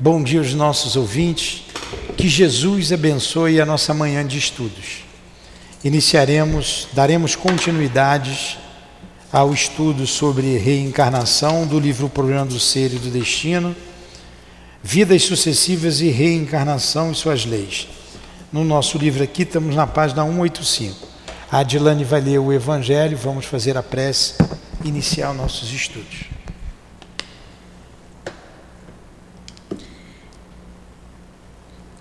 Bom dia aos nossos ouvintes. Que Jesus abençoe a nossa manhã de estudos. Iniciaremos, daremos continuidades ao estudo sobre reencarnação do livro O Problema do Ser e do Destino, Vidas Sucessivas e Reencarnação e Suas Leis. No nosso livro aqui estamos na página 185. A Adilane vai ler o Evangelho, vamos fazer a prece, iniciar nossos estudos.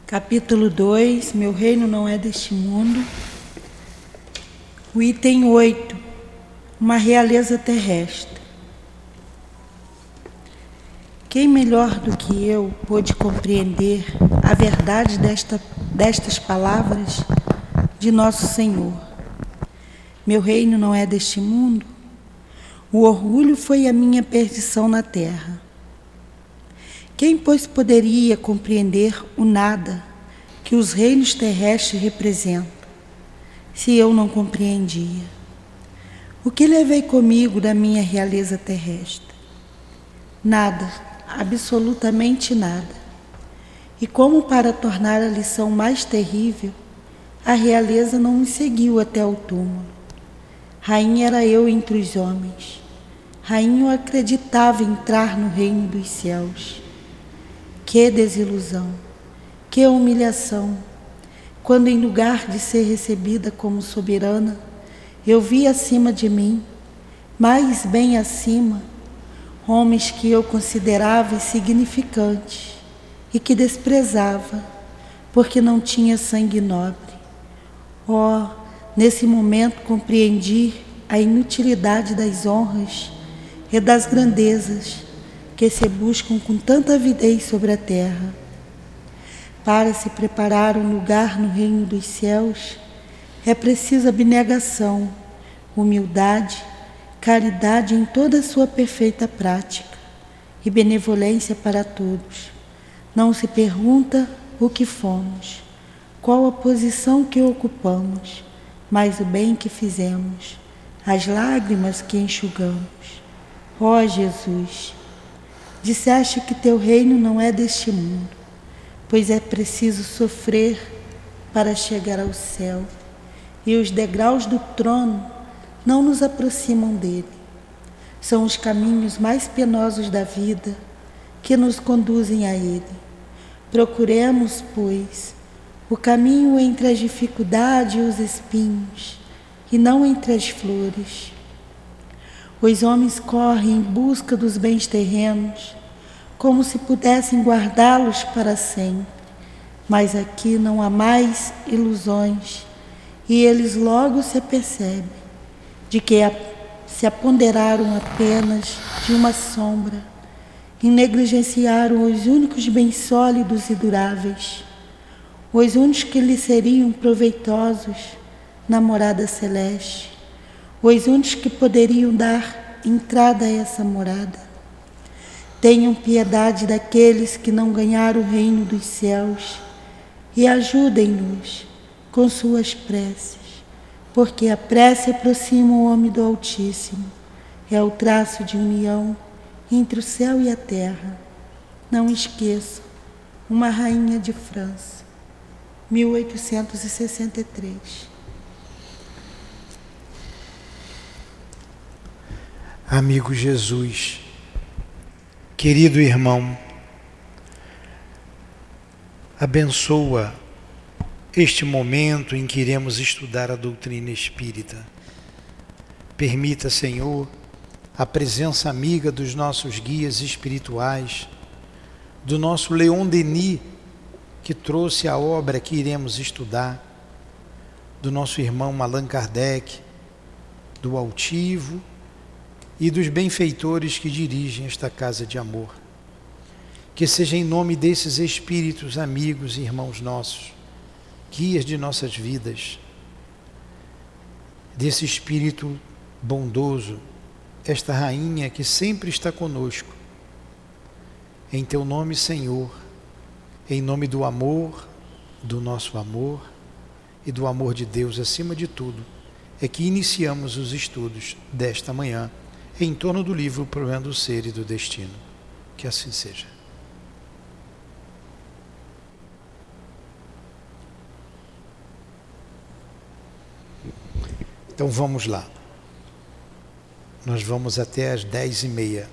Capítulo 2: Meu reino não é deste mundo. O item 8: Uma realeza terrestre. Quem melhor do que eu pôde compreender a verdade desta, destas palavras de Nosso Senhor? Meu reino não é deste mundo. O orgulho foi a minha perdição na terra. Quem, pois, poderia compreender o nada que os reinos terrestres representam, se eu não compreendia? O que levei comigo da minha realeza terrestre? Nada, absolutamente nada. E como para tornar a lição mais terrível, a realeza não me seguiu até o túmulo. Rainha era eu entre os homens. Rainha eu acreditava entrar no reino dos céus. Que desilusão, que humilhação, quando em lugar de ser recebida como soberana, eu vi acima de mim, mais bem acima, homens que eu considerava insignificantes e que desprezava, porque não tinha sangue nobre. Oh, nesse momento compreendi a inutilidade das honras e das grandezas que se buscam com tanta avidez sobre a terra. Para se preparar um lugar no reino dos céus, é preciso abnegação, humildade, caridade em toda a sua perfeita prática e benevolência para todos. Não se pergunta o que fomos, qual a posição que ocupamos, mas o bem que fizemos, as lágrimas que enxugamos. Ó Jesus, Disseste que teu reino não é deste mundo, pois é preciso sofrer para chegar ao céu, e os degraus do trono não nos aproximam dele. São os caminhos mais penosos da vida que nos conduzem a ele. Procuremos, pois, o caminho entre as dificuldades e os espinhos, e não entre as flores. Os homens correm em busca dos bens terrenos, como se pudessem guardá-los para sempre. Mas aqui não há mais ilusões, e eles logo se apercebem de que se apoderaram apenas de uma sombra e negligenciaram os únicos bens sólidos e duráveis, os únicos que lhes seriam proveitosos na morada celeste os únicos que poderiam dar entrada a essa morada. Tenham piedade daqueles que não ganharam o reino dos céus e ajudem-nos com suas preces, porque a prece aproxima o homem do Altíssimo, é o traço de união entre o céu e a terra. Não esqueçam, uma rainha de França, 1863. Amigo Jesus, querido irmão, abençoa este momento em que iremos estudar a doutrina espírita. Permita, Senhor, a presença amiga dos nossos guias espirituais, do nosso Leon Denis, que trouxe a obra que iremos estudar, do nosso irmão Allan Kardec, do altivo e dos benfeitores que dirigem esta casa de amor. Que seja em nome desses espíritos amigos e irmãos nossos, guias de nossas vidas, desse espírito bondoso, esta rainha que sempre está conosco. Em teu nome, Senhor, em nome do amor, do nosso amor e do amor de Deus acima de tudo, é que iniciamos os estudos desta manhã em torno do livro O Problema do Ser e do Destino. Que assim seja. Então vamos lá. Nós vamos até as dez e meia.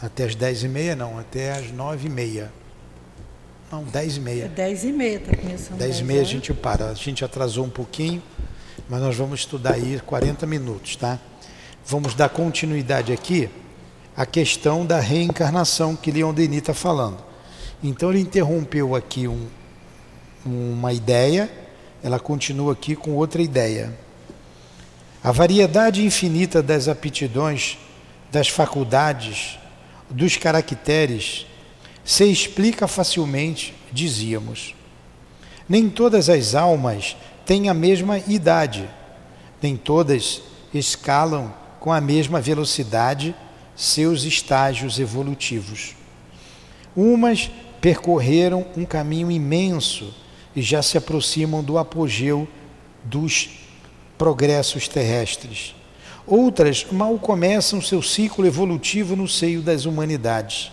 Até as dez e meia não, até as nove e meia. Não, dez e meia. É dez e meia, está começando. Dez e meia a gente para. A gente atrasou um pouquinho mas nós vamos estudar aí 40 minutos, tá? Vamos dar continuidade aqui à questão da reencarnação que Leon Denis está falando. Então ele interrompeu aqui um, uma ideia, ela continua aqui com outra ideia. A variedade infinita das aptidões, das faculdades, dos caracteres, se explica facilmente, dizíamos. Nem todas as almas têm a mesma idade, nem todas escalam com a mesma velocidade seus estágios evolutivos. Umas percorreram um caminho imenso e já se aproximam do apogeu dos progressos terrestres. Outras mal começam seu ciclo evolutivo no seio das humanidades.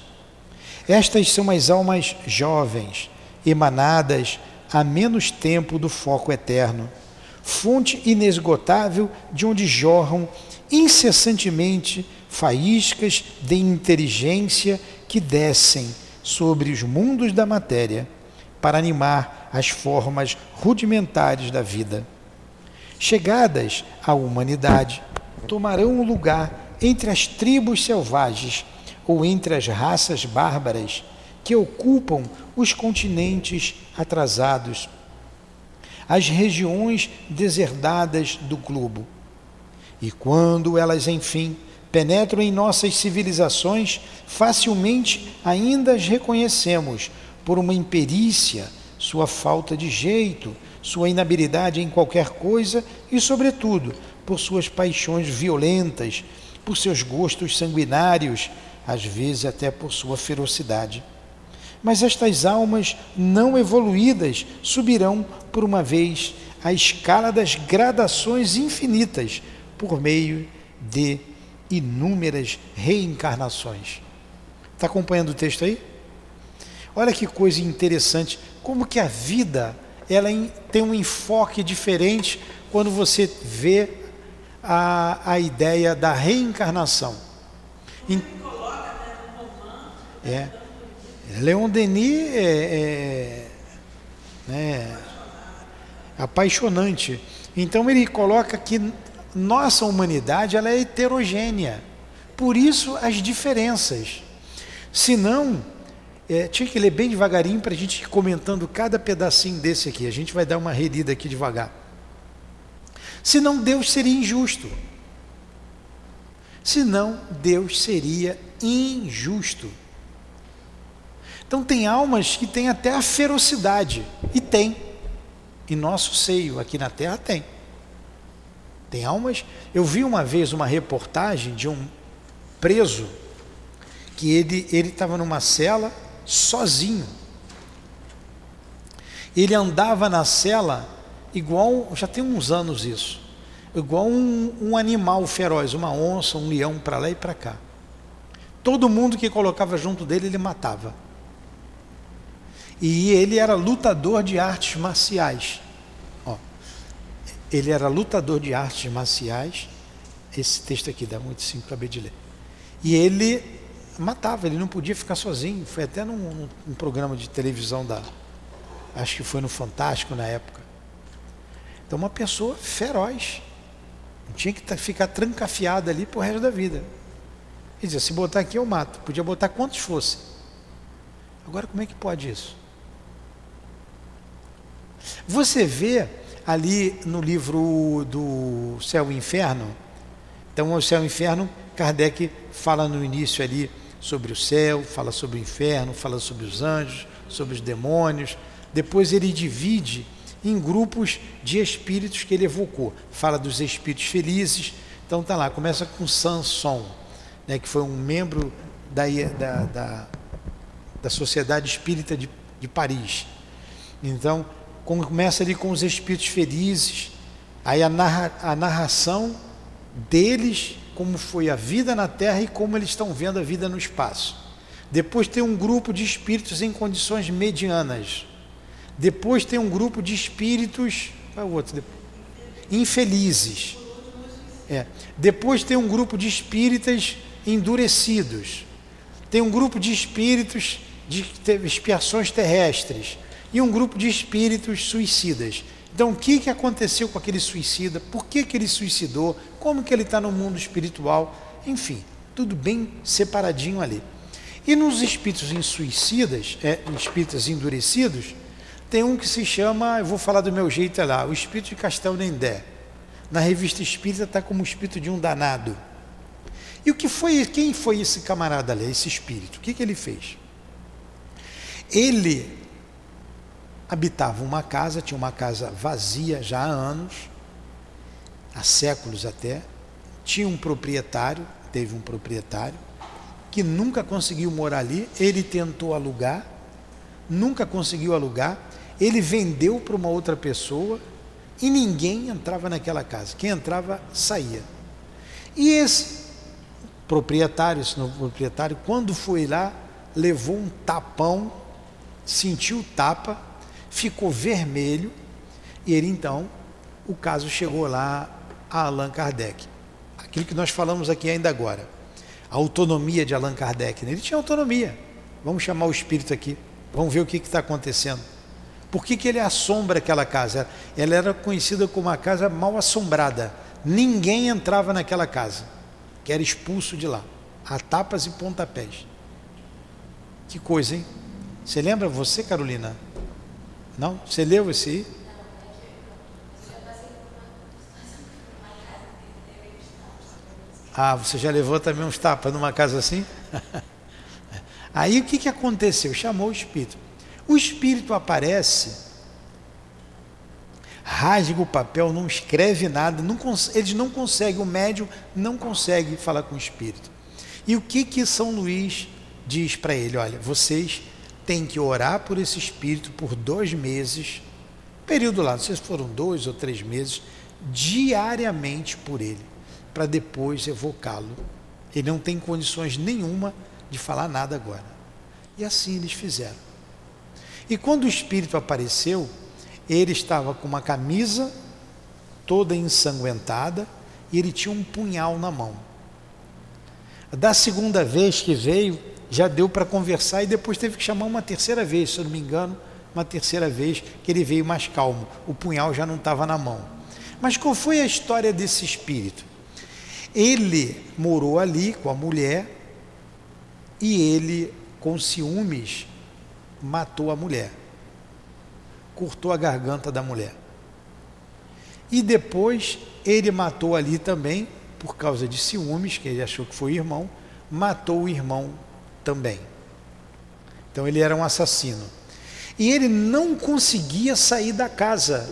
Estas são as almas jovens, emanadas há menos tempo do foco eterno, fonte inesgotável de onde jorram incessantemente faíscas de inteligência que descem sobre os mundos da matéria para animar as formas rudimentares da vida. Chegadas à humanidade, tomarão o lugar entre as tribos selvagens ou entre as raças bárbaras que ocupam os continentes atrasados, as regiões deserdadas do globo. E quando elas, enfim, penetram em nossas civilizações, facilmente ainda as reconhecemos por uma imperícia, sua falta de jeito, sua inabilidade em qualquer coisa e, sobretudo, por suas paixões violentas, por seus gostos sanguinários, às vezes até por sua ferocidade. Mas estas almas não evoluídas subirão por uma vez a escala das gradações infinitas por meio de inúmeras reencarnações. Está acompanhando o texto aí? Olha que coisa interessante, como que a vida ela tem um enfoque diferente quando você vê a, a ideia da reencarnação. Em, é. Leon Denis é, é né, apaixonante. Então ele coloca que nossa humanidade ela é heterogênea. Por isso as diferenças. Se não, é, tinha que ler bem devagarinho para a gente ir comentando cada pedacinho desse aqui. A gente vai dar uma relida aqui devagar. Senão Deus seria injusto. Senão Deus seria injusto. Então tem almas que têm até a ferocidade. E tem. Em nosso seio, aqui na terra, tem. Tem almas. Eu vi uma vez uma reportagem de um preso que ele estava numa cela sozinho. Ele andava na cela igual, já tem uns anos isso, igual um, um animal feroz, uma onça, um leão para lá e para cá. Todo mundo que colocava junto dele, ele matava. E ele era lutador de artes marciais. Ó, ele era lutador de artes marciais. Esse texto aqui dá muito simples para de ler. E ele matava, ele não podia ficar sozinho. Foi até num, num, programa de televisão da. Acho que foi no Fantástico na época. Então, uma pessoa feroz. Não tinha que ficar trancafiada ali pro resto da vida. Ele dizia: se botar aqui eu mato. Podia botar quantos fosse. Agora, como é que pode isso? Você vê ali no livro do Céu e Inferno. Então, o Céu e Inferno, Kardec fala no início ali sobre o céu, fala sobre o inferno, fala sobre os anjos, sobre os demônios. Depois ele divide em grupos de espíritos que ele evocou. Fala dos espíritos felizes. Então tá lá, começa com Sanson, né, que foi um membro da, da, da, da Sociedade Espírita de, de Paris. Então, começa ali com os espíritos felizes, aí a, narra, a narração deles como foi a vida na Terra e como eles estão vendo a vida no espaço. Depois tem um grupo de espíritos em condições medianas. Depois tem um grupo de espíritos. Qual é o outro? infelizes. É. Depois tem um grupo de espíritas endurecidos. Tem um grupo de espíritos de expiações terrestres e um grupo de espíritos suicidas. Então, o que, que aconteceu com aquele suicida? Por que, que ele suicidou? Como que ele está no mundo espiritual? Enfim, tudo bem separadinho ali. E nos espíritos em suicidas, é, espíritos endurecidos, tem um que se chama, eu vou falar do meu jeito é lá, o espírito de Castel Nendé. Na revista espírita está como o espírito de um danado. E o que foi, quem foi esse camarada ali, esse espírito? O que, que ele fez? Ele habitava uma casa, tinha uma casa vazia já há anos, há séculos até, tinha um proprietário, teve um proprietário, que nunca conseguiu morar ali, ele tentou alugar, nunca conseguiu alugar, ele vendeu para uma outra pessoa e ninguém entrava naquela casa. Quem entrava saía. E esse proprietário, esse novo proprietário, quando foi lá, levou um tapão, sentiu tapa, ficou vermelho, e ele então, o caso chegou lá a Allan Kardec. Aquilo que nós falamos aqui ainda agora. A autonomia de Allan Kardec. Né? Ele tinha autonomia. Vamos chamar o espírito aqui. Vamos ver o que está acontecendo. Por que, que ele assombra aquela casa? Ela era conhecida como uma casa mal assombrada. Ninguém entrava naquela casa, que era expulso de lá, a tapas e pontapés. Que coisa, hein? Você lembra você, Carolina? Não? Você leu esse? Ah, você já levou também uns tapas numa casa assim? Aí o que, que aconteceu? Chamou o espírito. O espírito aparece, rasga o papel, não escreve nada, não eles não conseguem, o médium não consegue falar com o espírito. E o que que São Luís diz para ele? Olha, vocês têm que orar por esse espírito por dois meses, período lá, não sei se foram dois ou três meses, diariamente por ele, para depois evocá-lo. Ele não tem condições nenhuma de falar nada agora. E assim eles fizeram. E quando o espírito apareceu, ele estava com uma camisa toda ensanguentada e ele tinha um punhal na mão. Da segunda vez que veio, já deu para conversar e depois teve que chamar uma terceira vez, se eu não me engano, uma terceira vez que ele veio mais calmo. O punhal já não estava na mão. Mas qual foi a história desse espírito? Ele morou ali com a mulher e ele, com ciúmes, matou a mulher, cortou a garganta da mulher. E depois ele matou ali também, por causa de ciúmes, que ele achou que foi irmão, matou o irmão também. Então ele era um assassino. E ele não conseguia sair da casa,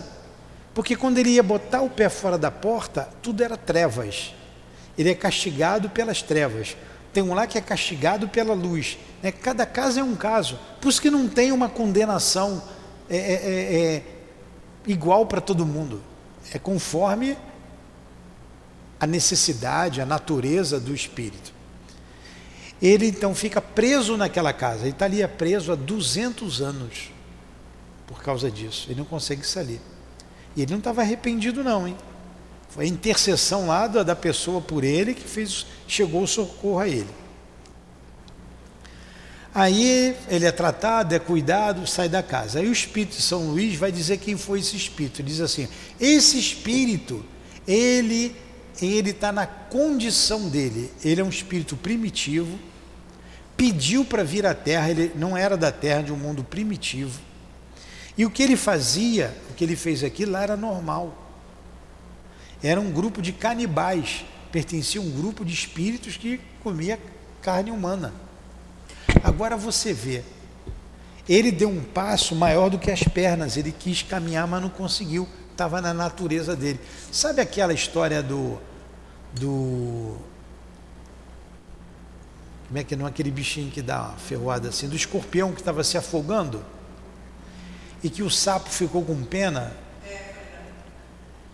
porque quando ele ia botar o pé fora da porta, tudo era trevas. Ele é castigado pelas trevas tem um lá que é castigado pela luz. Né? Cada caso é um caso. Por isso que não tem uma condenação é, é, é, é igual para todo mundo. É conforme a necessidade, a natureza do espírito. Ele então fica preso naquela casa. Ele está ali é preso há 200 anos por causa disso. Ele não consegue sair. E ele não estava arrependido, não, hein? Foi a intercessão lá da, pessoa por ele que fez, chegou o socorro a ele. Aí ele é tratado, é cuidado, sai da casa. Aí o Espírito de São Luís vai dizer quem foi esse Espírito. Ele diz assim: esse Espírito, ele ele está na condição dele. Ele é um espírito primitivo, pediu para vir à Terra. Ele não era da Terra, de um mundo primitivo. E o que ele fazia, o que ele fez aqui lá era normal era um grupo de canibais, pertencia a um grupo de espíritos que comia carne humana. Agora você vê, ele deu um passo maior do que as pernas, ele quis caminhar, mas não conseguiu, estava na natureza dele. Sabe aquela história do. do como é que não é aquele bichinho que dá uma ferroada assim, do escorpião que estava se afogando e que o sapo ficou com pena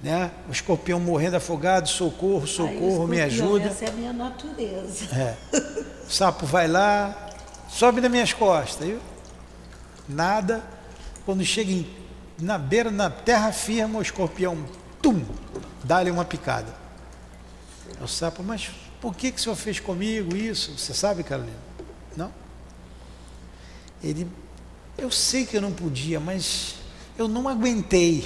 né? O escorpião morrendo afogado, socorro, socorro, me ajuda. Essa é a minha natureza. É. O sapo vai lá, sobe nas minhas costas. Eu, nada. Quando chega em, na beira, na terra firme, o escorpião, tum, dá-lhe uma picada. O sapo, mas por que, que o senhor fez comigo isso? Você sabe, Carolina? Não? Ele, eu sei que eu não podia, mas eu não aguentei.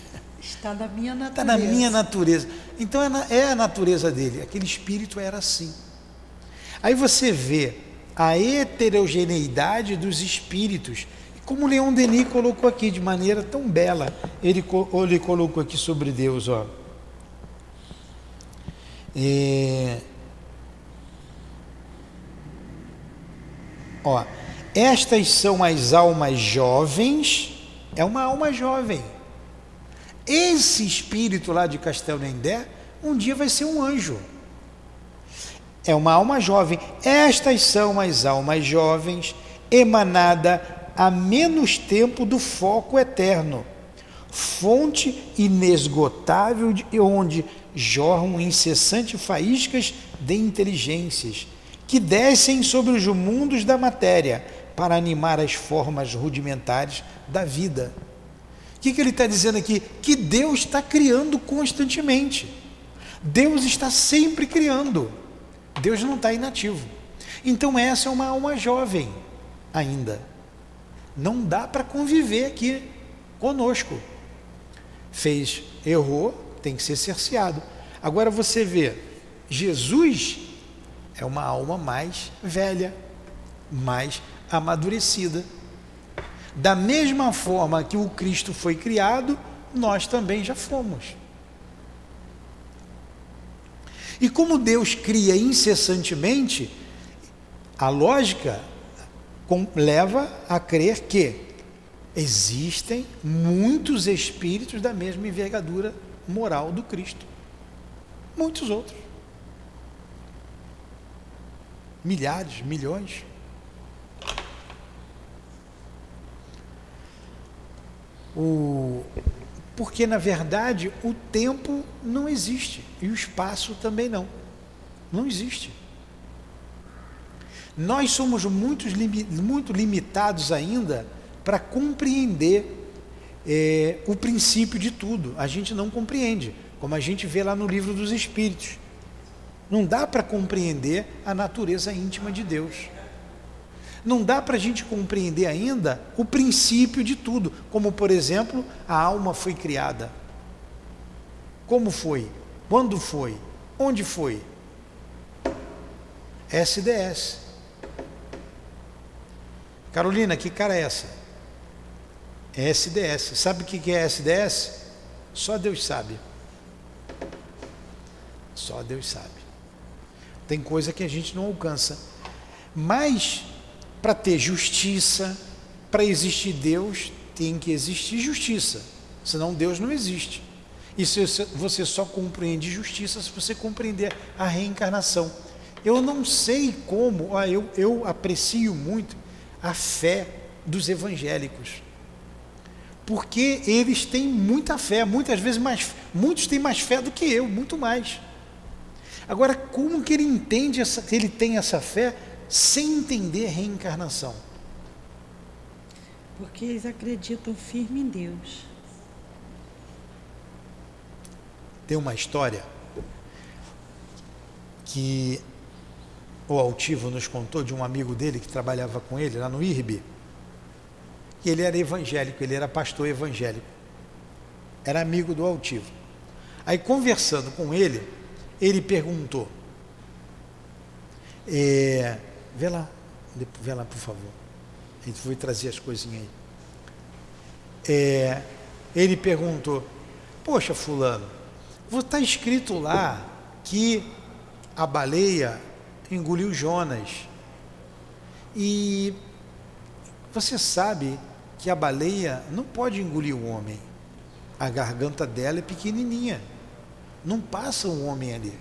Está na minha natureza. Está na minha natureza. Então é, na, é a natureza dele. Aquele espírito era assim. Aí você vê a heterogeneidade dos espíritos. Como Leon Denis colocou aqui de maneira tão bela, ele, ele colocou aqui sobre Deus, ó. É, ó, estas são as almas jovens, é uma alma jovem. Esse espírito lá de Castel Nendé, um dia vai ser um anjo. É uma alma jovem. Estas são as almas jovens, emanada a menos tempo do foco eterno, fonte inesgotável de onde jorram incessantes faíscas de inteligências que descem sobre os mundos da matéria para animar as formas rudimentares da vida. O que, que ele está dizendo aqui? Que Deus está criando constantemente. Deus está sempre criando. Deus não está inativo. Então, essa é uma alma jovem ainda. Não dá para conviver aqui conosco. Fez, errou, tem que ser cerceado. Agora você vê, Jesus é uma alma mais velha, mais amadurecida. Da mesma forma que o Cristo foi criado, nós também já fomos. E como Deus cria incessantemente, a lógica leva a crer que existem muitos espíritos da mesma envergadura moral do Cristo. Muitos outros. Milhares, milhões. O, porque, na verdade, o tempo não existe e o espaço também não. Não existe. Nós somos muito, muito limitados ainda para compreender é, o princípio de tudo. A gente não compreende, como a gente vê lá no livro dos Espíritos. Não dá para compreender a natureza íntima de Deus. Não dá para a gente compreender ainda o princípio de tudo, como por exemplo, a alma foi criada. Como foi? Quando foi? Onde foi? SDS. Carolina, que cara é essa? É SDS. Sabe o que é SDS? Só Deus sabe. Só Deus sabe. Tem coisa que a gente não alcança. Mas para ter justiça, para existir Deus, tem que existir justiça. Senão Deus não existe. E você só compreende justiça se você compreender a reencarnação. Eu não sei como, eu, eu aprecio muito a fé dos evangélicos. Porque eles têm muita fé, muitas vezes mais, muitos têm mais fé do que eu, muito mais. Agora, como que ele entende essa, que ele tem essa fé sem entender reencarnação? Porque eles acreditam firme em Deus. Tem uma história que o Altivo nos contou de um amigo dele que trabalhava com ele lá no IRB. E ele era evangélico, ele era pastor evangélico. Era amigo do Altivo. Aí conversando com ele, ele perguntou: é, Vê lá, vê lá, por favor. A gente foi trazer as coisinhas aí. É, ele perguntou: Poxa, Fulano, está escrito lá que a baleia engoliu Jonas. E você sabe que a baleia não pode engolir o homem. A garganta dela é pequenininha. Não passa um homem ali.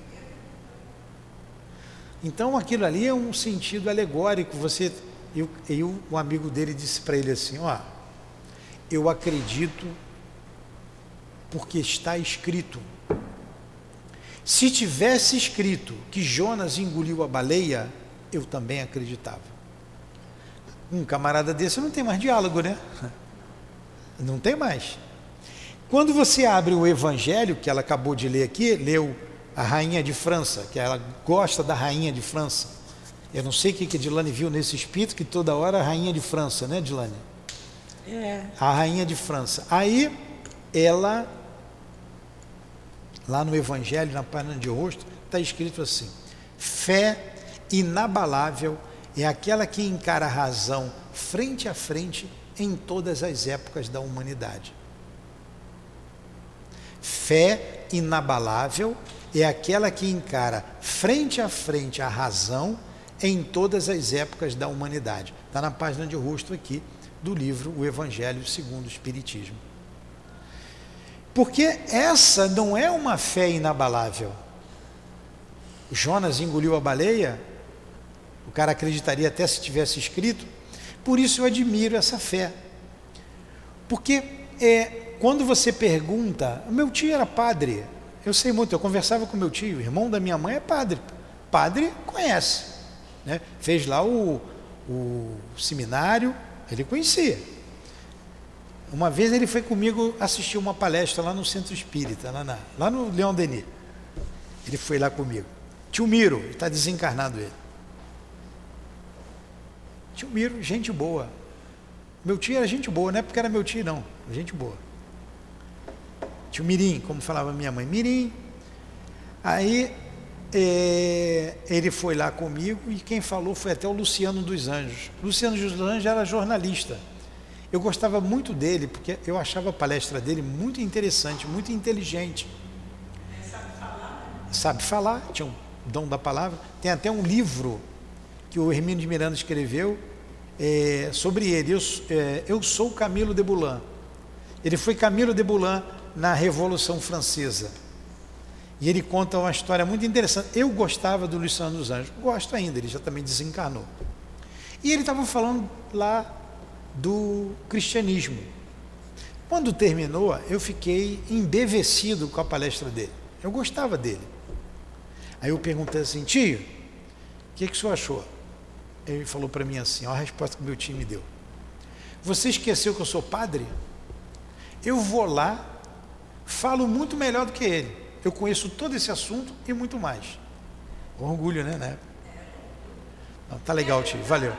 Então aquilo ali é um sentido alegórico. Você, eu, eu amigo dele disse para ele assim, ó, eu acredito porque está escrito. Se tivesse escrito que Jonas engoliu a baleia, eu também acreditava. Um camarada desse não tem mais diálogo, né? Não tem mais. Quando você abre o Evangelho, que ela acabou de ler aqui, leu a Rainha de França, que ela gosta da Rainha de França. Eu não sei o que a Dilane viu nesse espírito, que toda hora a Rainha de França, né, Dilane? É. A Rainha de França. Aí, ela, lá no Evangelho, na página de rosto, está escrito assim: fé inabalável é aquela que encara a razão frente a frente em todas as épocas da humanidade. Fé inabalável é aquela que encara frente a frente a razão em todas as épocas da humanidade. Está na página de rosto aqui do livro O Evangelho segundo o Espiritismo. Porque essa não é uma fé inabalável. Jonas engoliu a baleia, o cara acreditaria até se tivesse escrito. Por isso eu admiro essa fé. Porque é, quando você pergunta, meu tio era padre, eu sei muito, eu conversava com meu tio, irmão da minha mãe é padre. Padre conhece, né? fez lá o, o seminário, ele conhecia. Uma vez ele foi comigo assistir uma palestra lá no Centro Espírita, lá, na, lá no Leão Denis. Ele foi lá comigo. Tio Miro, está desencarnado ele. Tio Miro, gente boa. Meu tio era gente boa, não é porque era meu tio, não. Gente boa. Tio Mirim, como falava minha mãe, Mirim. Aí é, ele foi lá comigo e quem falou foi até o Luciano dos Anjos. Luciano dos Anjos era jornalista. Eu gostava muito dele porque eu achava a palestra dele muito interessante, muito inteligente. Sabe falar? Sabe falar, tinha um dom da palavra. Tem até um livro que o Hermínio de Miranda escreveu é, sobre ele. Eu, é, eu sou Camilo de Boulan. Ele foi Camilo de Boulan na Revolução Francesa. E ele conta uma história muito interessante. Eu gostava do Luciano dos Anjos, gosto ainda, ele já também desencarnou. E ele estava falando lá do cristianismo. Quando terminou, eu fiquei embevecido com a palestra dele. Eu gostava dele. Aí eu perguntei assim, tio, o que, que o senhor achou? Ele falou para mim assim, olha a resposta que meu tio me deu. Você esqueceu que eu sou padre? Eu vou lá, falo muito melhor do que ele. Eu conheço todo esse assunto e muito mais. Orgulho, né? né? Não, tá legal, tio. Valeu.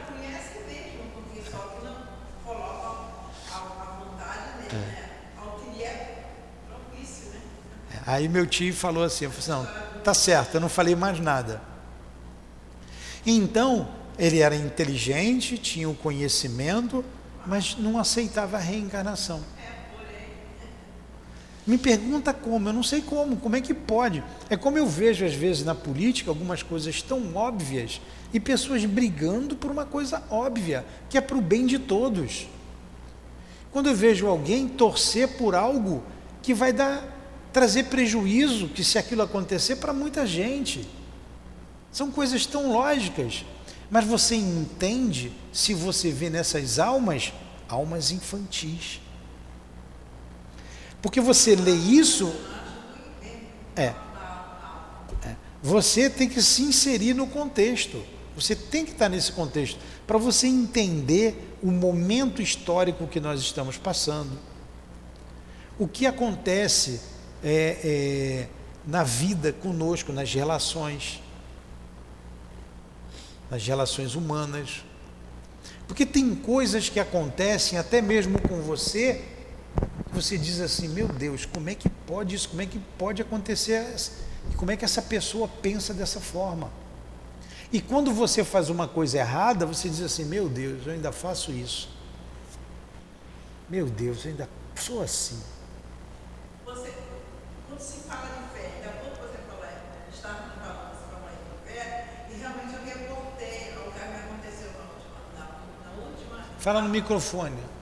Aí meu tio falou assim, eu falei assim, não, tá certo, eu não falei mais nada. Então, ele era inteligente, tinha o conhecimento, mas não aceitava a reencarnação. Me pergunta como, eu não sei como, como é que pode. É como eu vejo às vezes na política algumas coisas tão óbvias e pessoas brigando por uma coisa óbvia, que é para o bem de todos. Quando eu vejo alguém torcer por algo que vai dar trazer prejuízo, que se aquilo acontecer para muita gente. São coisas tão lógicas, mas você entende se você vê nessas almas almas infantis. Porque você lê isso. É, é. Você tem que se inserir no contexto. Você tem que estar nesse contexto para você entender o momento histórico que nós estamos passando. O que acontece é, é, na vida conosco, nas relações, nas relações humanas. Porque tem coisas que acontecem até mesmo com você você diz assim, meu Deus, como é que pode isso? Como é que pode acontecer? Como é que essa pessoa pensa dessa forma? E quando você faz uma coisa errada, você diz assim, meu Deus, eu ainda faço isso. Meu Deus, eu ainda sou assim. Você, quando se fala de fé, pouco você falou, estava falando, você falou de fé, e realmente eu reportei ao que aconteceu na última, na, na última. Fala no microfone.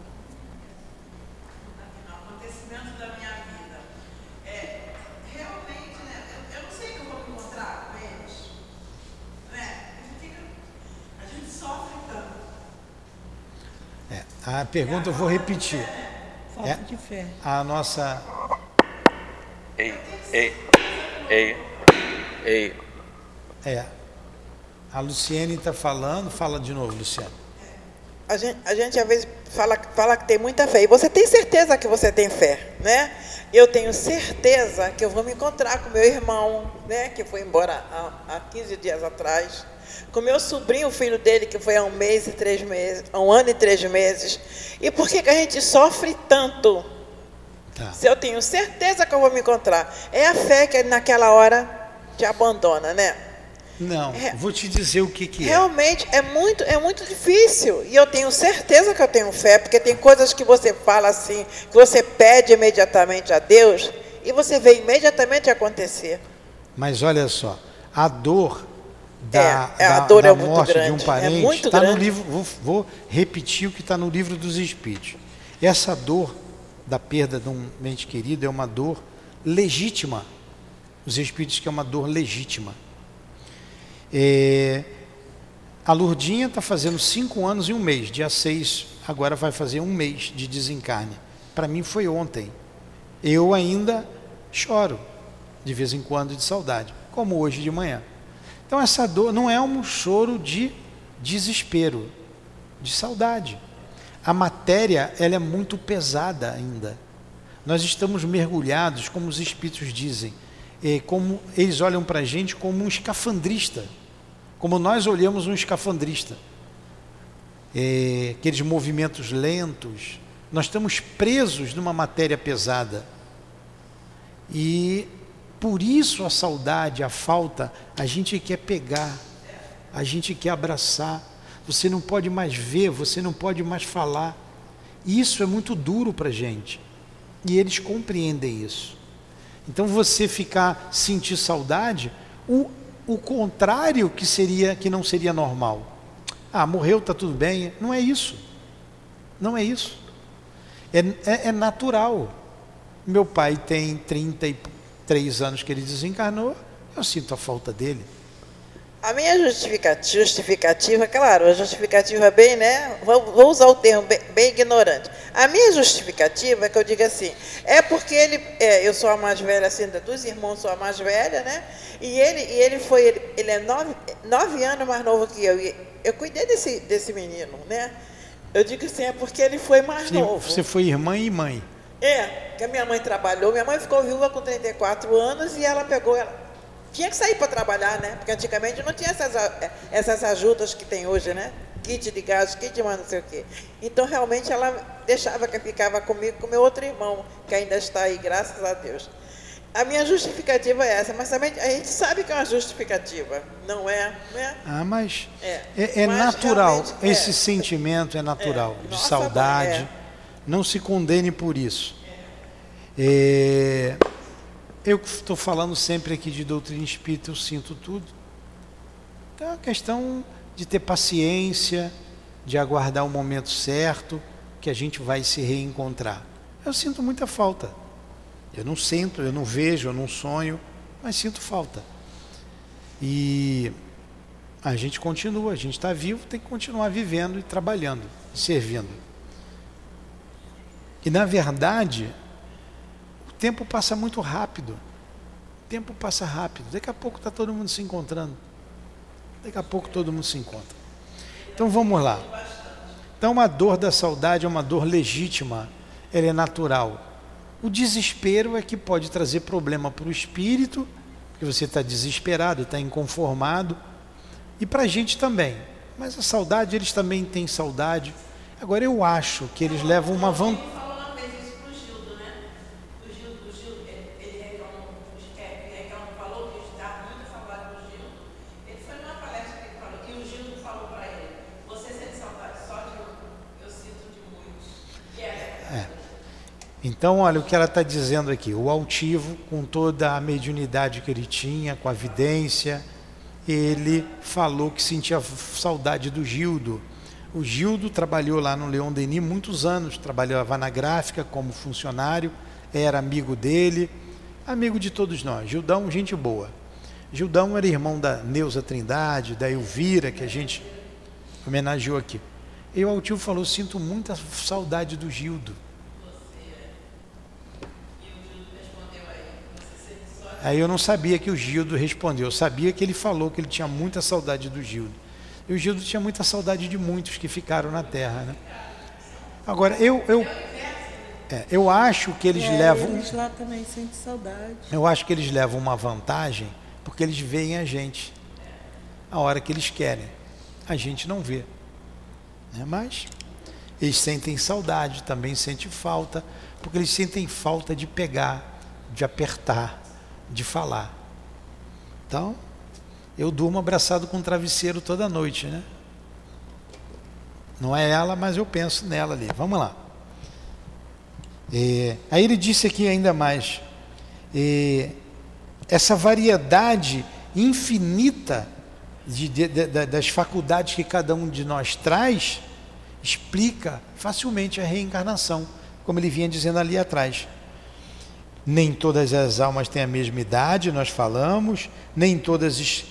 A pergunta eu vou repetir. Falta é, de fé. A nossa. Ei, ei, ei, ei. É. A Luciene está falando. Fala de novo, Luciene. A gente, a gente às vezes fala, fala que tem muita fé. E você tem certeza que você tem fé, né? eu tenho certeza que eu vou me encontrar com meu irmão, né, que foi embora há, há 15 dias atrás, com meu sobrinho, o filho dele, que foi há um mês e três meses, há um ano e três meses. E por que, que a gente sofre tanto? Tá. Se eu tenho certeza que eu vou me encontrar. É a fé que naquela hora te abandona, né? Não, É. vou te dizer o que, que é. Realmente é muito, é muito difícil. E eu tenho certeza que eu tenho fé, porque tem coisas que você fala assim, que você pede imediatamente a Deus e você vê imediatamente acontecer. Mas olha só, a dor da, É, é, a da- dor da é morte de um é parente está no livro. Vou, vou repetir o que está no livro dos Espíritos. Essa dor da perda de um ente querido é uma dor legítima. Os Espíritos que é uma dor legítima. É, a Lourdinha está fazendo cinco anos e um mês. Dia 6, agora vai fazer um mês de desencarne. Para mim foi ontem. Eu ainda choro, de vez em quando, de saudade, como hoje de manhã. Então, essa dor não é um choro de desespero, de saudade. A matéria ela é muito pesada ainda. Nós estamos mergulhados, como os espíritos dizem, eh, como eles olham para a gente como um escafandrista, como nós olhamos um escafandrista. Eh, aqueles movimentos lentos, nós estamos presos numa matéria pesada. E por isso a saudade, a falta, a gente quer pegar, a gente quer abraçar. Você não pode mais ver, você não pode mais falar. Isso é muito duro para a gente. E eles compreendem isso. Então você ficar sentir saudade, o, o contrário que seria que não seria normal. Ah, morreu, tá tudo bem. Não é isso. Não é isso. É, é, é natural. Meu pai tem 33 anos que ele desencarnou, eu sinto a falta dele. A minha justificativa, justificativa, claro, a justificativa bem, né? Vou, vou usar o termo bem, bem ignorante. A minha justificativa é que eu diga assim, é porque ele, é, eu sou a mais velha, assim, dos irmãos sou a mais velha, né? E ele, e ele foi, ele, ele é nove, nove anos mais novo que eu. E eu cuidei desse, desse menino, né? Eu digo assim, é porque ele foi mais Sim, novo. Você foi irmã e mãe. É, que a minha mãe trabalhou, minha mãe ficou viúva com 34 anos e ela pegou ela. Tinha que sair para trabalhar, né? Porque antigamente não tinha essas, a- essas ajudas que tem hoje, né? Kit de gás, kit de mais não sei o quê. Então, realmente, ela deixava que ficava comigo com meu outro irmão, que ainda está aí, graças a Deus. A minha justificativa é essa, mas também a gente sabe que é uma justificativa, não é? Né? Ah, mas É. é, é Mas natural. é. Esse sentimento é natural, É. de Nossa, saudade. Não se condene por isso. É, eu estou falando sempre aqui de doutrina espírita, eu sinto tudo. Então é uma questão de ter paciência, de aguardar o momento certo, que a gente vai se reencontrar. Eu sinto muita falta. Eu não sinto, eu não vejo, eu não sonho, mas sinto falta. E a gente continua, a gente está vivo, tem que continuar vivendo e trabalhando, servindo. E na verdade, o tempo passa muito rápido. O tempo passa rápido. Daqui a pouco está todo mundo se encontrando. Daqui a pouco todo mundo se encontra. Então vamos lá. Então a dor da saudade é uma dor legítima, ela é natural. O desespero é que pode trazer problema para o espírito, porque você está desesperado, está inconformado, e para a gente também. Mas a saudade, eles também têm saudade. Agora eu acho que eles levam uma vantagem. falou uma vez isso pro Gildo, né? O Gildo, o Gildo ele, ele reclamou, é, ele reclamou, falou que estava muita saudade do Gildo. Ele foi numa palestra que ele falou, e o Gildo falou para ele, você sente saudade só de um? Eu sinto de muitos. E é, Então, olha o que ela está dizendo aqui. O altivo, com toda a mediunidade que ele tinha, com a vidência, ele falou que sentia saudade do Gildo. O Gildo trabalhou lá no Leon Denis muitos anos, trabalhava na gráfica como funcionário, era amigo dele, amigo de todos nós. Gildão, gente boa. Gildão era irmão da Neuza Trindade, da Elvira, que a gente homenageou aqui. E o altivo falou: sinto muita saudade do Gildo. Aí eu não sabia que o Gildo respondeu, eu sabia que ele falou que ele tinha muita saudade do Gildo. E o Gildo tinha muita saudade de muitos que ficaram na terra. Né? Agora, eu. eu É, eu acho que eles É, levam. Eles lá também sentem saudade. Eu acho que eles levam uma vantagem porque eles veem a gente a hora que eles querem. A gente não vê. Né? Mas eles sentem saudade, também sentem falta, porque eles sentem falta de pegar, de apertar, de falar. Então, eu durmo abraçado com um travesseiro toda noite, né? Não é ela, mas eu penso nela ali. Vamos lá. É, aí ele disse aqui ainda mais: é, essa variedade infinita de, de, de, das faculdades que cada um de nós traz explica facilmente a reencarnação, como ele vinha dizendo ali atrás. Nem todas as almas têm a mesma idade, nós falamos, nem todas es,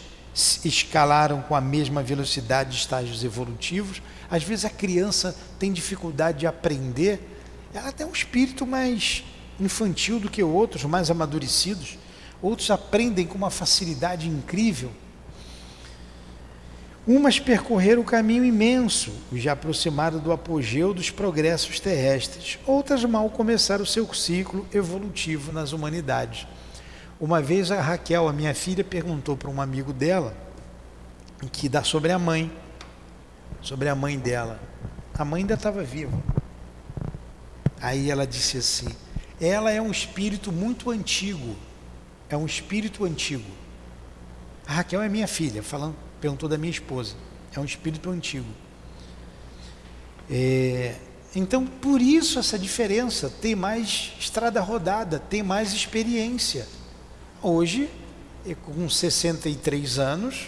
escalaram com a mesma velocidade de estágios evolutivos. Às vezes a criança tem dificuldade de aprender ela tem um espírito mais infantil do que outros, mais amadurecidos. Outros aprendem com uma facilidade incrível. Umas percorreram o caminho imenso e já aproximaram do apogeu dos progressos terrestres. Outras mal começaram o seu ciclo evolutivo nas humanidades. Uma vez a Raquel, a minha filha, perguntou para um amigo dela que dá sobre a mãe, sobre a mãe dela. A mãe ainda estava viva. Aí ela disse assim: ela é um espírito muito antigo. É um espírito antigo. A Raquel é minha filha, falando, perguntou da minha esposa. É um espírito antigo. É, então, por isso essa diferença, tem mais estrada rodada, tem mais experiência. Hoje, com 63 anos,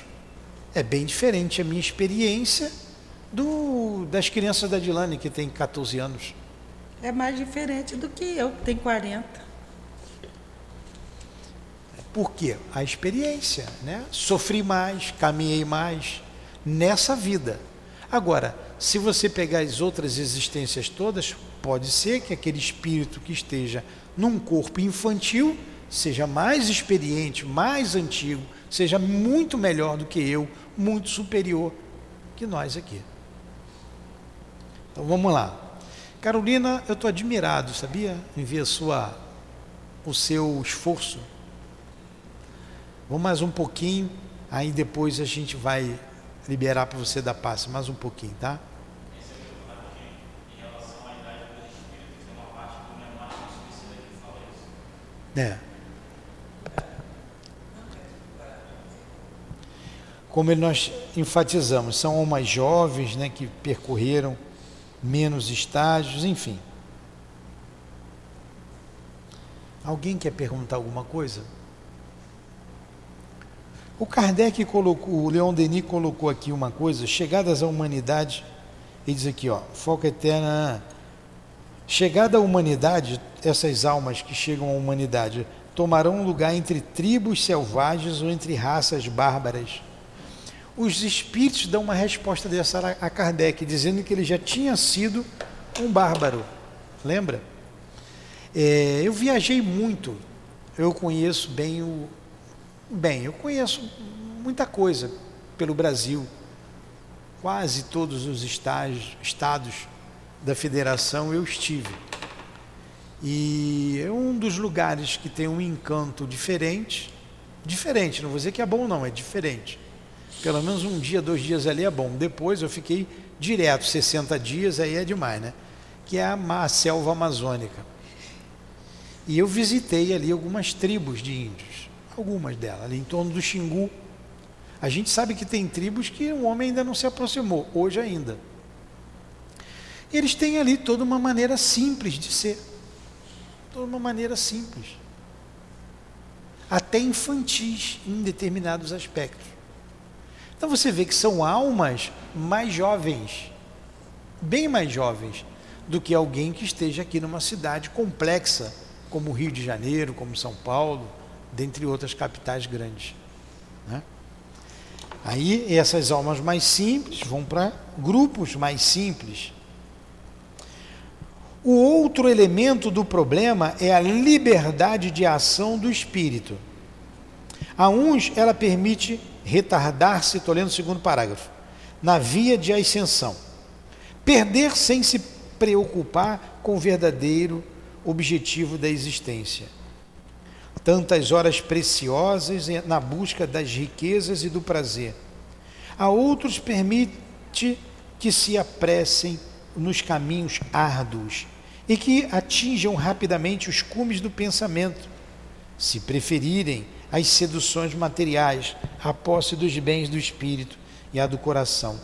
é bem diferente a minha experiência do, das crianças da Dilane, que tem 14 anos. É mais diferente do que eu, que tenho 40. Por quê? A experiência, né? Sofri mais, caminhei mais nessa vida. Agora, se você pegar as outras existências todas, pode ser que aquele espírito que esteja num corpo infantil seja mais experiente, mais antigo, seja muito melhor do que eu, muito superior que nós aqui. Então vamos lá. Carolina, eu estou admirado, sabia? Em ver sua, o seu esforço. Vamos mais um pouquinho, aí depois a gente vai liberar para você dar passe mais um pouquinho, tá? É. Como nós enfatizamos, são almas jovens né, que percorreram menos estágios, enfim. Alguém quer perguntar alguma coisa? O Kardec colocou, o Leon Denis colocou aqui uma coisa, chegadas à humanidade, ele diz aqui, ó, foco eterna. Chegada à humanidade, essas almas que chegam à humanidade tomarão lugar entre tribos selvagens ou entre raças bárbaras os espíritos dão uma resposta dessa a Kardec, dizendo que ele já tinha sido um bárbaro. Lembra? É, eu viajei muito, eu conheço bem o. Bem, eu conheço muita coisa pelo Brasil. Quase todos os estágios, estados da federação eu estive. E é um dos lugares que tem um encanto diferente. Diferente, não vou dizer que é bom, não, é diferente pelo menos um dia, dois dias ali é bom. Depois eu fiquei direto, 60 dias, aí é demais, né? Que é a, selva amazônica. E eu visitei ali algumas tribos de índios, algumas delas, ali em torno do Xingu. A gente sabe que tem tribos que o homem ainda não se aproximou, hoje ainda. Eles têm ali toda uma maneira simples de ser. Toda uma maneira simples. Até infantis em determinados aspectos. Então você vê que são almas mais jovens, bem mais jovens, do que alguém que esteja aqui numa cidade complexa, como Rio de Janeiro, como São Paulo, dentre outras capitais grandes. Né? Aí essas almas mais simples vão para grupos mais simples. O outro elemento do problema é a liberdade de ação do espírito. A uns ela permite retardar-se, estou lendo o segundo parágrafo, na via de ascensão. Perder sem se preocupar com o verdadeiro objetivo da existência. Tantas horas preciosas na busca das riquezas e do prazer. A outros permite que se apressem nos caminhos árduos e que atinjam rapidamente os cumes do pensamento, se preferirem as seduções materiais, a posse dos bens do espírito e a do coração.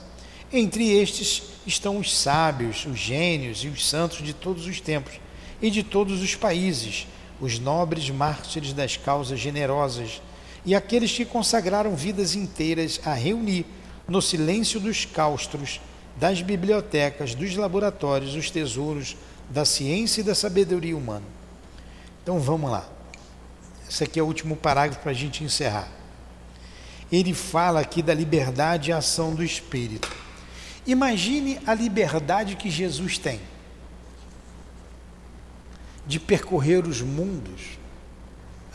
Entre estes estão os sábios, os gênios e os santos de todos os tempos e de todos os países, os nobres mártires das causas generosas e aqueles que consagraram vidas inteiras a reunir, no silêncio dos claustros, das bibliotecas, dos laboratórios, os tesouros da ciência e da sabedoria humana. Então vamos lá. Esse aqui é o último parágrafo para a gente encerrar. Ele fala aqui da liberdade e ação do Espírito. Imagine a liberdade que Jesus tem de percorrer os mundos,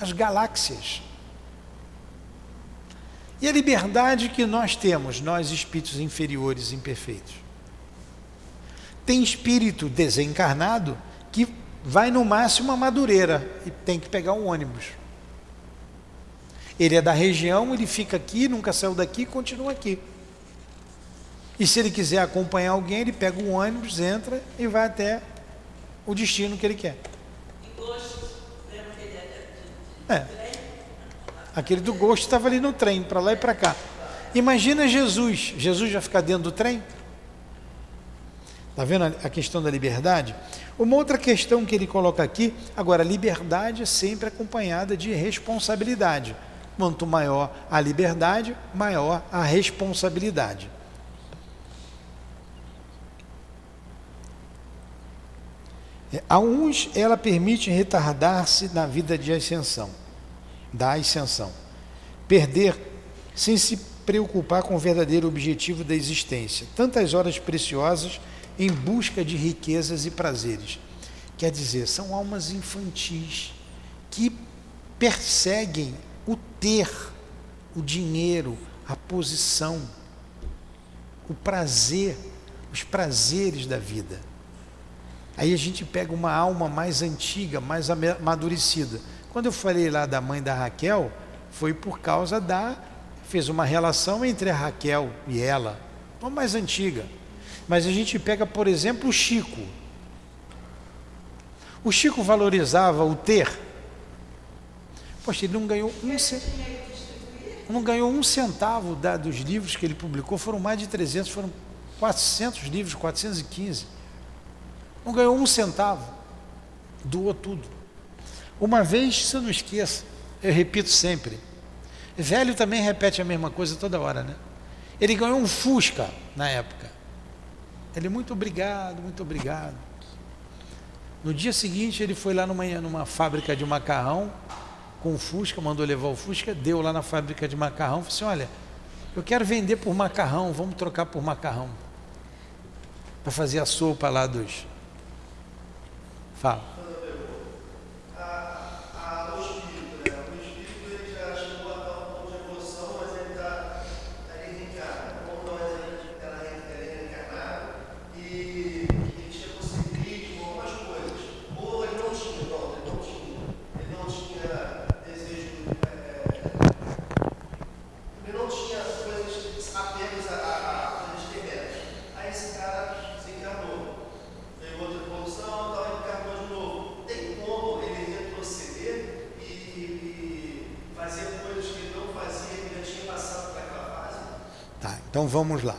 as galáxias. E a liberdade que nós temos, nós espíritos inferiores imperfeitos. Tem espírito desencarnado que vai no máximo a Madureira e tem que pegar um ônibus. Ele é da região, ele fica aqui, nunca saiu daqui continua aqui. E se ele quiser acompanhar alguém, ele pega um ônibus, entra e vai até o destino que ele quer. É. Aquele do gosto estava ali no trem, para lá e para cá. Imagina Jesus. Jesus já fica dentro do trem? Está vendo a questão da liberdade? Uma outra questão que ele coloca aqui, agora, liberdade é sempre acompanhada de responsabilidade. Quanto maior a liberdade, maior a responsabilidade. A uns ela permite retardar-se na vida de ascensão, da ascensão, perder sem se preocupar com o verdadeiro objetivo da existência, tantas horas preciosas em busca de riquezas e prazeres. Quer dizer, são almas infantis que perseguem o ter, o dinheiro, a posição, o prazer, os prazeres da vida. Aí a gente pega uma alma mais antiga, mais amadurecida. Quando eu falei lá da mãe da Raquel, foi por causa da. fez uma relação entre a Raquel e ela, uma mais antiga. Mas a gente pega, por exemplo, o Chico. O Chico valorizava o ter. Poxa, ele não ganhou um centavo. Não ganhou um centavo da, dos livros que ele publicou, foram mais de 300, foram 400 livros, 415. Não ganhou um centavo, doou tudo. Uma vez, você não esqueça, eu repito sempre, velho também repete a mesma coisa toda hora, né? Ele ganhou um Fusca na época. Ele, muito obrigado, muito obrigado. No dia seguinte, ele foi lá numa, numa fábrica de macarrão com o Fusca, mandou levar o Fusca, deu lá na fábrica de macarrão, falou assim: Olha, eu quero vender por macarrão, vamos trocar por macarrão. Para fazer a sopa lá dos, Fala. Então vamos lá.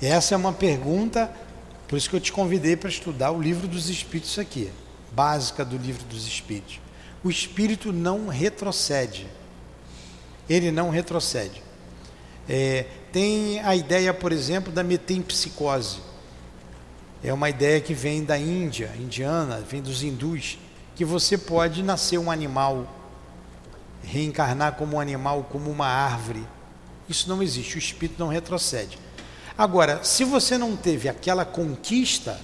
Essa é uma pergunta, por isso que eu te convidei para estudar o livro dos Espíritos aqui, básica do livro dos Espíritos. O Espírito não retrocede. Ele não retrocede. É, tem a ideia, por exemplo, da metempsicose. É uma ideia que vem da Índia, indiana, vem dos hindus, que você pode nascer um animal, reencarnar como um animal, como uma árvore isso não existe, o espírito não retrocede. Agora, se você não teve aquela conquista,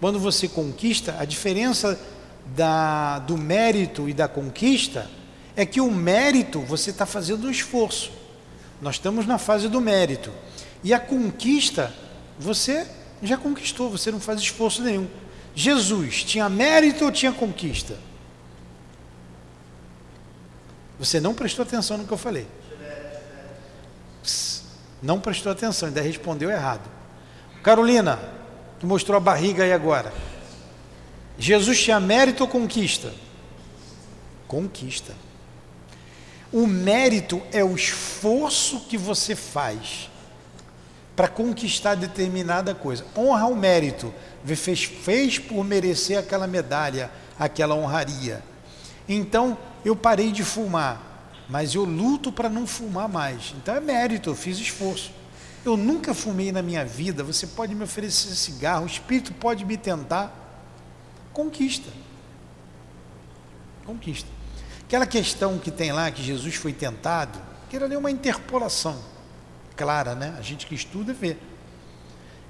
quando você conquista, a diferença da, do mérito e da conquista é que o mérito você está fazendo um esforço. Nós estamos na fase do mérito. E a conquista, você já conquistou, você não faz esforço nenhum. Jesus tinha mérito ou tinha conquista? Você não prestou atenção no que eu falei. Não prestou atenção, ainda respondeu errado. Carolina, tu mostrou a barriga aí agora. Jesus tinha mérito ou conquista? Conquista. O mérito é o esforço que você faz para conquistar determinada coisa. Honra o mérito. Fez, fez por merecer aquela medalha, aquela honraria. Então, eu parei de fumar, mas eu luto para não fumar mais. Então é mérito, eu fiz esforço. Eu nunca fumei na minha vida, você pode me oferecer cigarro, o espírito pode me tentar. Conquista. Conquista. Aquela questão que tem lá, que Jesus foi tentado, que era uma interpolação clara, né? A gente que estuda vê.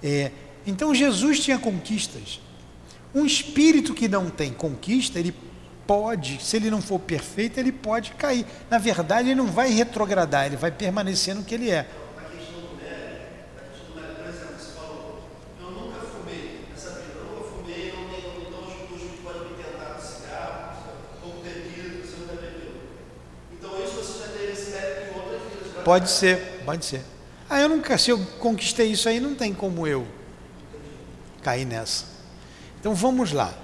É, então Jesus tinha conquistas. Um espírito que não tem conquista, ele pode, se ele não for perfeito, ele pode cair. Na verdade, ele não vai retrogradar, ele vai permanecer no que ele é. Pode ser, pode ser. Ah, eu nunca, se eu conquistei isso aí, não tem como eu cair nessa. Então vamos lá.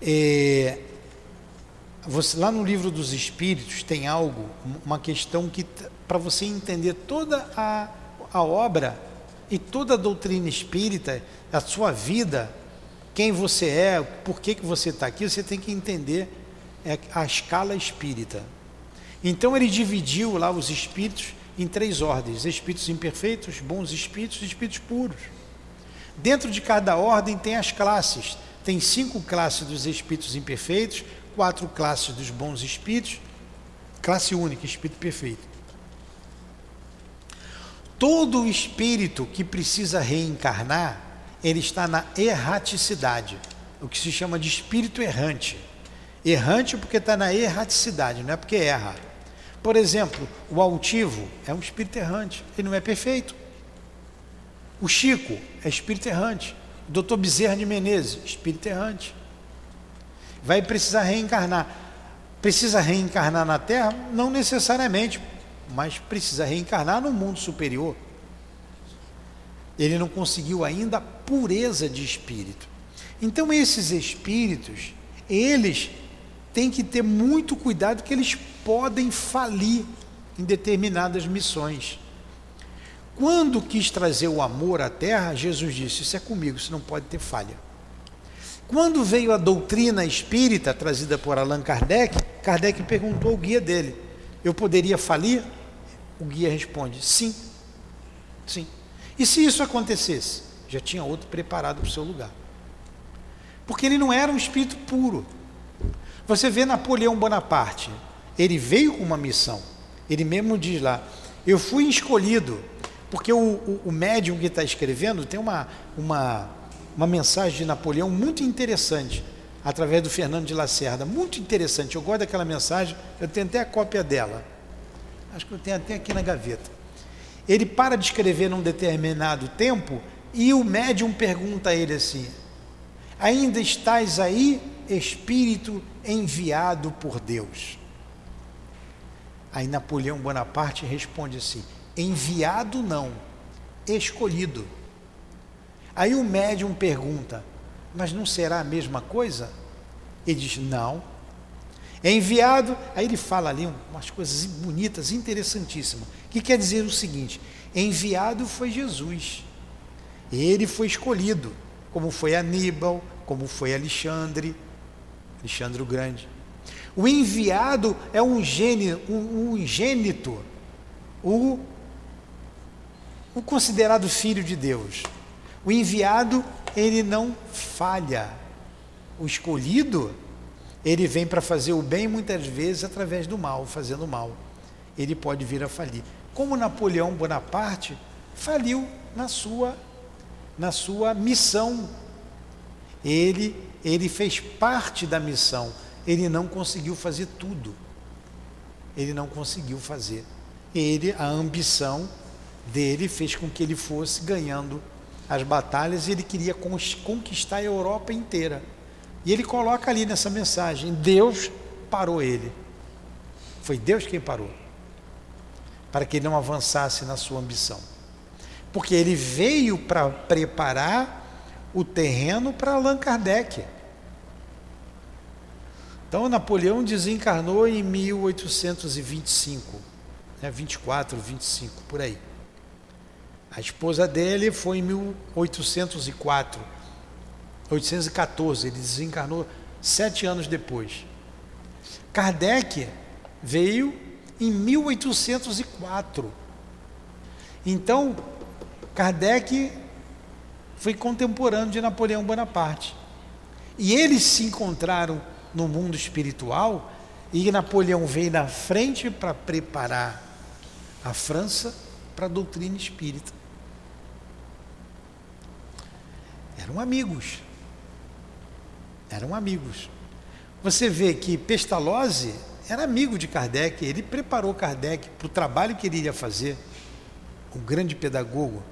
É, você, lá no livro dos Espíritos tem algo, uma questão que para você entender toda a, a obra e toda a doutrina espírita, a sua vida, quem você é, por que, que você está aqui, você tem que entender é, a escala espírita. Então ele dividiu lá os espíritos em três ordens: espíritos imperfeitos, bons espíritos e espíritos puros. Dentro de cada ordem tem as classes. Tem cinco classes dos espíritos imperfeitos, quatro classes dos bons espíritos, classe única, espírito perfeito. Todo espírito que precisa reencarnar, ele está na erraticidade, o que se chama de espírito errante. Errante porque está na erraticidade, não é porque erra. Por exemplo, o altivo é um espírito errante, ele não é perfeito. O Chico é espírito errante. O doutor Bezerra de Menezes, espírito errante. Vai precisar reencarnar. Precisa reencarnar na Terra? Não necessariamente, mas precisa reencarnar no mundo superior. Ele não conseguiu ainda a pureza de espírito. Então, esses espíritos, eles têm que ter muito cuidado, que eles podem falir em determinadas missões. Quando quis trazer o amor à terra, Jesus disse: Isso é comigo, isso não pode ter falha. Quando veio a doutrina espírita trazida por Allan Kardec, Kardec perguntou ao guia dele: Eu poderia falir? O guia responde: Sim. Sim. E se isso acontecesse? Já tinha outro preparado para o seu lugar. Porque ele não era um espírito puro. Você vê Napoleão Bonaparte, ele veio com uma missão. Ele mesmo diz lá: Eu fui escolhido porque o, o, o médium que está escrevendo tem uma, uma, uma mensagem de Napoleão muito interessante, através do Fernando de Lacerda. Muito interessante. Eu gosto daquela mensagem, eu tenho até a cópia dela. Acho que eu tenho até aqui na gaveta. Ele para de escrever num determinado tempo e o médium pergunta a ele assim: Ainda estás aí, espírito enviado por Deus? Aí Napoleão Bonaparte responde assim: enviado não, escolhido. Aí o médium pergunta: mas não será a mesma coisa? Ele diz: não. É enviado, aí ele fala ali umas coisas bonitas, interessantíssimas, que quer dizer o seguinte: enviado foi Jesus, ele foi escolhido, como foi Aníbal, como foi Alexandre, Alexandre o Grande. O enviado é um gênio, um, um gênito, o, o considerado filho de Deus. O enviado, ele não falha. O escolhido, ele vem para fazer o bem muitas vezes através do mal, fazendo mal. Ele pode vir a falir. Como Napoleão Bonaparte faliu na sua na sua missão. Ele ele fez parte da missão ele não conseguiu fazer tudo. Ele não conseguiu fazer. Ele, a ambição dele fez com que ele fosse ganhando as batalhas e ele queria conquistar a Europa inteira. E ele coloca ali nessa mensagem: Deus parou ele. Foi Deus quem parou. Para que ele não avançasse na sua ambição. Porque ele veio para preparar o terreno para Allan Kardec. Então Napoleão desencarnou em 1825, né, 24, 25, por aí. A esposa dele foi em 1804, 814, ele desencarnou sete anos depois. Kardec veio em 1804. Então, Kardec foi contemporâneo de Napoleão Bonaparte. E eles se encontraram no mundo espiritual e Napoleão veio na frente para preparar a França para a doutrina espírita. Eram amigos. Eram amigos. Você vê que Pestalozzi era amigo de Kardec, ele preparou Kardec para o trabalho que ele iria fazer, um grande pedagogo.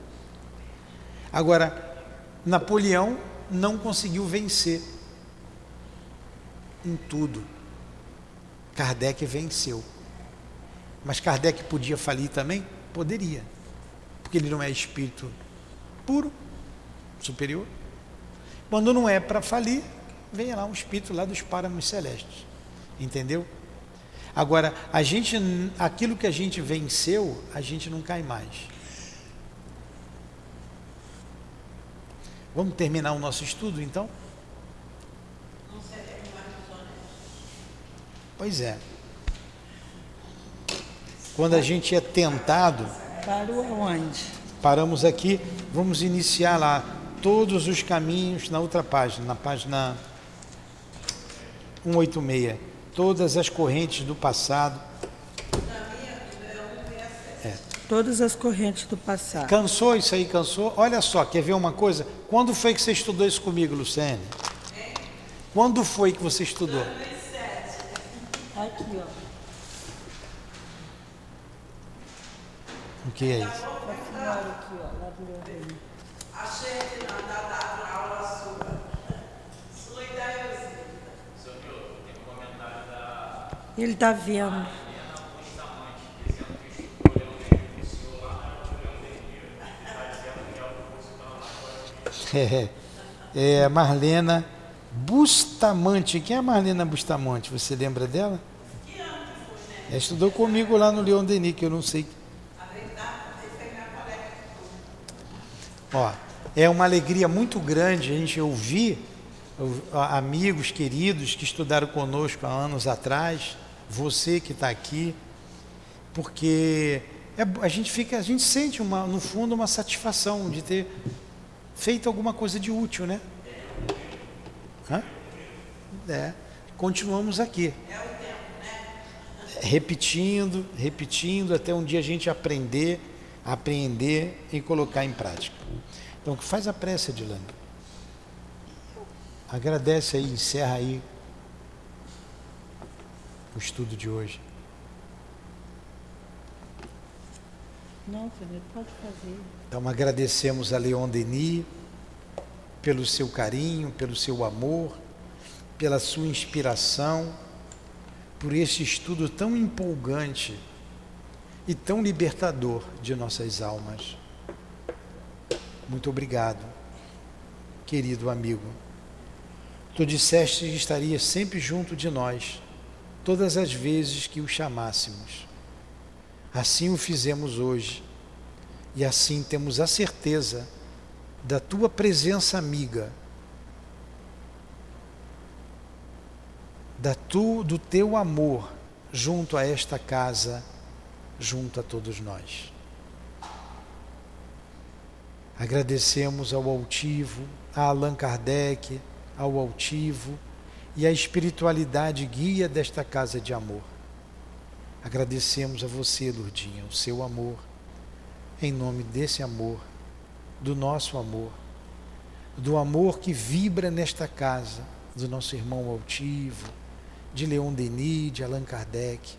Agora, Napoleão não conseguiu vencer em tudo. Kardec venceu. Mas Kardec podia falir também? Poderia. Porque ele não é espírito puro, superior. Quando não é para falir, vem lá um espírito lá dos páramos celestes. Entendeu? Agora, a gente, aquilo que a gente venceu, a gente não cai mais. Vamos terminar o nosso estudo então? Pois é. Quando a gente é tentado. Parou aonde? Paramos aqui, vamos iniciar lá todos os caminhos na outra página, na página 186. Todas as correntes do passado Todas as correntes do passado. Cansou isso aí, cansou? Olha só, quer ver uma coisa? Quando foi que você estudou isso comigo, Luciane? Quando foi que você estudou? Aqui, ó. O que é isso? Aqui, ó, lá do meu reino. Achei que não dá dado aula sua. Sua ideia Ele está vendo. É, é Marlena Bustamante. Quem é a Marlena Bustamante? Você lembra dela? Ela estudou comigo lá no Leon Denis, que eu não sei. Ó, é uma alegria muito grande a gente ouvir amigos queridos que estudaram conosco há anos atrás, você que está aqui, porque é, a gente fica, a gente sente uma, no fundo uma satisfação de ter feito alguma coisa de útil, né? Hã? É, continuamos aqui. Repetindo, repetindo, até um dia a gente aprender, apreender e colocar em prática. Então, faz a prece, Adilane. Agradece aí, encerra aí o estudo de hoje. Não, Fernando, pode fazer. Então agradecemos a Leon Denis pelo seu carinho, pelo seu amor, pela sua inspiração, por esse estudo tão empolgante e tão libertador de nossas almas. Muito obrigado, querido amigo. Tu disseste que estaria sempre junto de nós, todas as vezes que o chamássemos. Assim o fizemos hoje e assim temos a certeza da tua presença amiga, da tu, do teu amor junto a esta casa, junto a todos nós. Agradecemos ao altivo, a Allan Kardec, ao altivo e à espiritualidade guia desta casa de amor. Agradecemos a você, Lourdinha, o seu amor, em nome desse amor, do nosso amor, do amor que vibra nesta casa, do nosso irmão altivo, de Leon Denis, de Allan Kardec,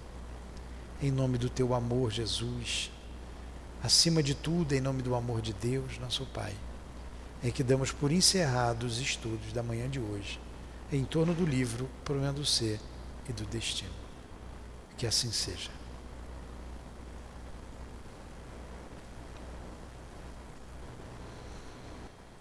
em nome do teu amor, Jesus, acima de tudo, em nome do amor de Deus, nosso Pai. em que damos por encerrados os estudos da manhã de hoje em torno do livro Problema do Ser e do Destino. Que assim seja.